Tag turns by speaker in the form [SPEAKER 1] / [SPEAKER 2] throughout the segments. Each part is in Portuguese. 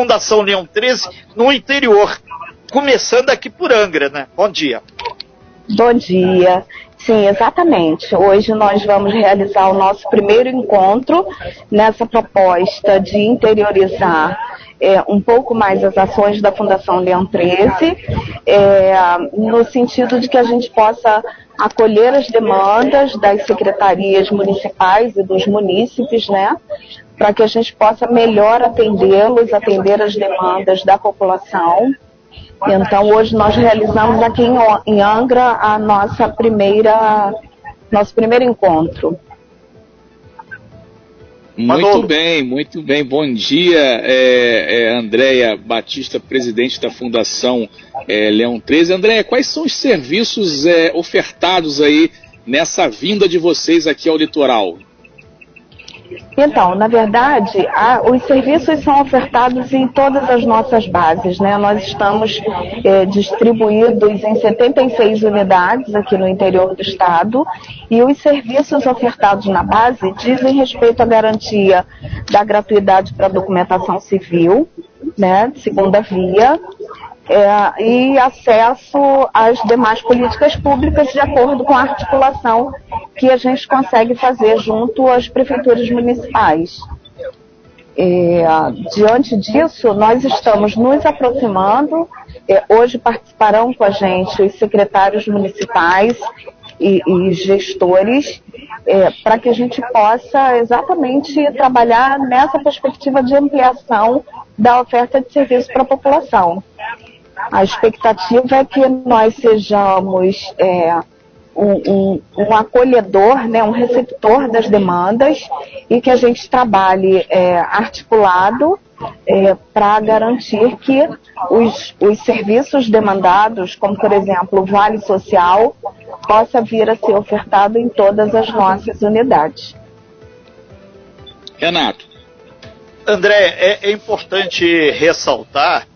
[SPEAKER 1] Fundação Leão 13 no interior, começando aqui por Angra, né? Bom dia.
[SPEAKER 2] Bom dia. Sim, exatamente. Hoje nós vamos realizar o nosso primeiro encontro nessa proposta de interiorizar é, um pouco mais as ações da Fundação Leão 13, é, no sentido de que a gente possa acolher as demandas das secretarias municipais e dos munícipes, né, para que a gente possa melhor atendê-los, atender as demandas da população. Então, hoje nós realizamos aqui em Angra a nossa primeira, nosso primeiro encontro.
[SPEAKER 3] Muito bem, muito bem. Bom dia, é, é, Andréia Batista, presidente da Fundação é, Leão 13. Andréia, quais são os serviços é, ofertados aí nessa vinda de vocês aqui ao litoral?
[SPEAKER 2] Então, na verdade, a, os serviços são ofertados em todas as nossas bases. Né? Nós estamos é, distribuídos em 76 unidades aqui no interior do estado e os serviços ofertados na base dizem respeito à garantia da gratuidade para documentação civil, né, segunda via, é, e acesso às demais políticas públicas de acordo com a articulação que a gente consegue fazer junto às prefeituras municipais. É, diante disso, nós estamos nos aproximando. É, hoje participarão com a gente os secretários municipais e, e gestores é, para que a gente possa exatamente trabalhar nessa perspectiva de ampliação da oferta de serviço para a população. A expectativa é que nós sejamos é, um, um, um, acolhedor, né, um receptor das demandas e que a gente trabalhe é, articulado é, para garantir que os, os serviços demandados, como por exemplo o Vale Social, possa vir a ser ofertado em todas as nossas unidades.
[SPEAKER 3] Renato.
[SPEAKER 1] André, é, é importante ressaltar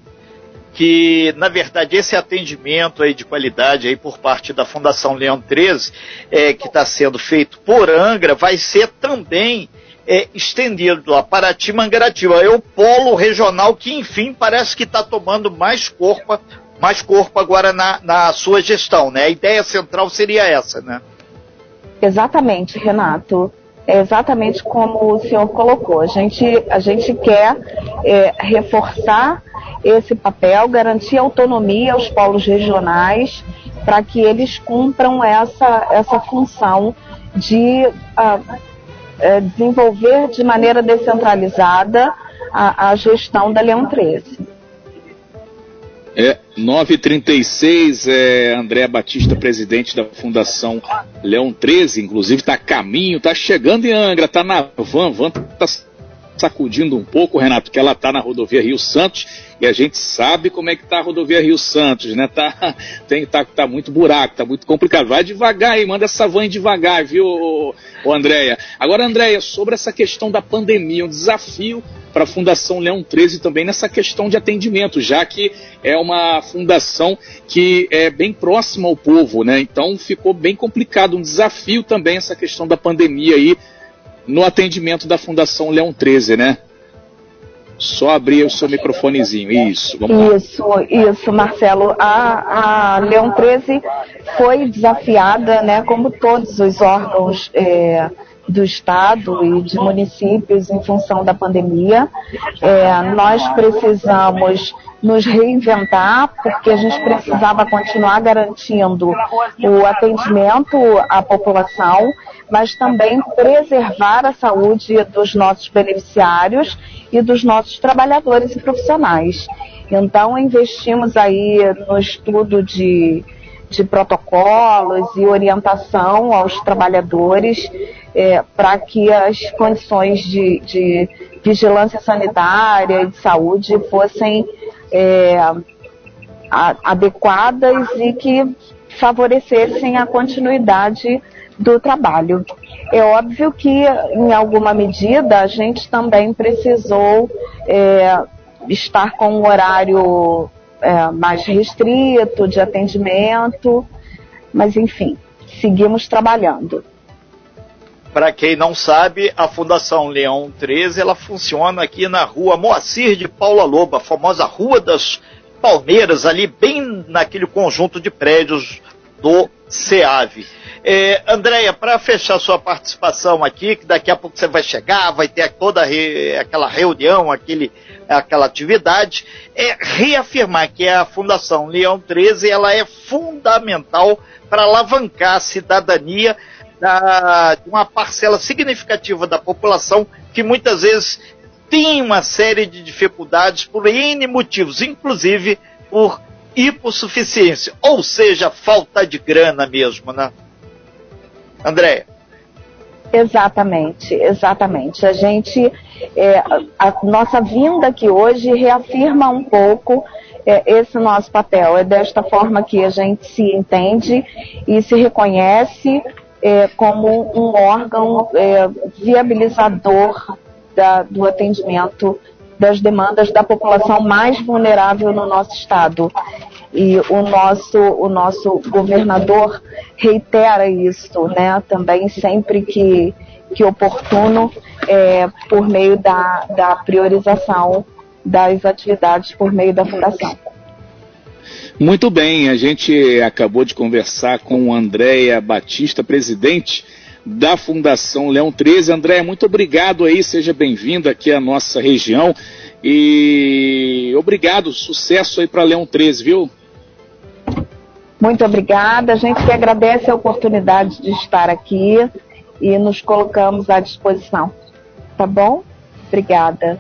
[SPEAKER 1] que, na verdade, esse atendimento aí de qualidade aí por parte da Fundação Leão 13, é, que está sendo feito por Angra, vai ser também é, estendido lá para Timangaratiba. É o polo regional que, enfim, parece que está tomando mais corpo, mais corpo agora na, na sua gestão, né? A ideia central seria essa, né?
[SPEAKER 2] Exatamente, Renato. É exatamente como o senhor colocou. A gente, a gente quer é, reforçar esse papel, garantir autonomia aos polos regionais para que eles cumpram essa, essa função de uh, desenvolver de maneira descentralizada a, a gestão da Leão 13.
[SPEAKER 3] É, 936, é, André Batista, presidente da Fundação Leão 13, inclusive está a caminho, está chegando em Angra, está na van, van está sacudindo um pouco, Renato, que ela está na rodovia Rio Santos e a gente sabe como é que está a rodovia Rio Santos, né? Tá, tem, tá, tá muito buraco, tá muito complicado. Vai devagar aí, manda essa van devagar, viu, ô Andréia? Agora, Andréia, sobre essa questão da pandemia, um desafio para a Fundação Leão 13 também nessa questão de atendimento, já que é uma fundação que é bem próxima ao povo, né? Então ficou bem complicado, um desafio também essa questão da pandemia aí no atendimento da Fundação Leão 13, né? Só abrir o seu microfonezinho. Isso,
[SPEAKER 2] Isso, isso, Marcelo. A, a Leão 13 foi desafiada, né, como todos os órgãos é, do Estado e de municípios em função da pandemia. É, nós precisamos nos reinventar, porque a gente precisava continuar garantindo o atendimento à população, mas também preservar a saúde dos nossos beneficiários e dos nossos trabalhadores e profissionais. Então, investimos aí no estudo de, de protocolos e orientação aos trabalhadores é, para que as condições de, de vigilância sanitária e de saúde fossem é, a, adequadas e que favorecessem a continuidade do trabalho. É óbvio que, em alguma medida, a gente também precisou é, estar com um horário é, mais restrito de atendimento, mas enfim, seguimos trabalhando.
[SPEAKER 1] para quem não sabe, a Fundação Leão 13 ela funciona aqui na rua Moacir de Paula Lobo, a famosa Rua das Palmeiras, ali bem naquele conjunto de prédios do SEAV. É, Andréia, para fechar sua participação aqui, que daqui a pouco você vai chegar, vai ter toda re, aquela reunião, aquele, aquela atividade, é reafirmar que a Fundação Leão 13 ela é fundamental para alavancar a cidadania da, de uma parcela significativa da população que muitas vezes tem uma série de dificuldades por N motivos, inclusive por hipossuficiência, ou seja, falta de grana mesmo, né? Andréia.
[SPEAKER 2] Exatamente, exatamente. A gente, é, a nossa vinda aqui hoje reafirma um pouco é, esse nosso papel. É desta forma que a gente se entende e se reconhece é, como um órgão é, viabilizador da, do atendimento das demandas da população mais vulnerável no nosso estado. E o nosso, o nosso governador reitera isso, né, também sempre que, que oportuno, é, por meio da, da priorização das atividades por meio da Fundação.
[SPEAKER 3] Muito bem, a gente acabou de conversar com Andréia Batista, presidente da Fundação Leão 13. Andréia, muito obrigado aí, seja bem-vindo aqui à nossa região e obrigado, sucesso aí para Leão 13, viu?
[SPEAKER 2] Muito obrigada, a gente que agradece a oportunidade de estar aqui e nos colocamos à disposição. Tá bom? Obrigada.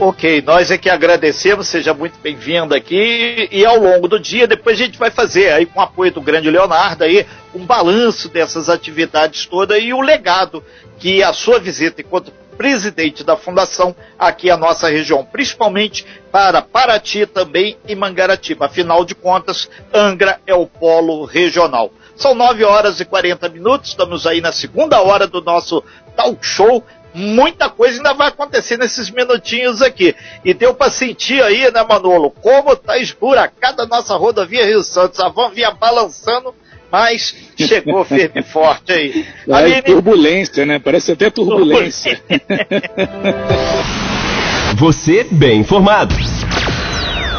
[SPEAKER 1] Ok, nós é que agradecemos, seja muito bem-vindo aqui e ao longo do dia, depois a gente vai fazer aí com o apoio do grande Leonardo aí um balanço dessas atividades todas e o legado que a sua visita enquanto presidente da fundação aqui a nossa região, principalmente para Paraty também e Mangaratiba. Afinal de contas, Angra é o polo regional. São 9 horas e 40 minutos, estamos aí na segunda hora do nosso talk show muita coisa ainda vai acontecer nesses minutinhos aqui. E deu para sentir aí, né, Manolo, como tá esburacada a nossa rodovia Rio Santos. A van vinha balançando, mas chegou firme e forte aí.
[SPEAKER 3] É Aline... turbulência, né? Parece até turbulência.
[SPEAKER 4] Você bem informado.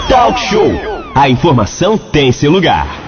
[SPEAKER 4] Talk Show. A informação tem seu lugar.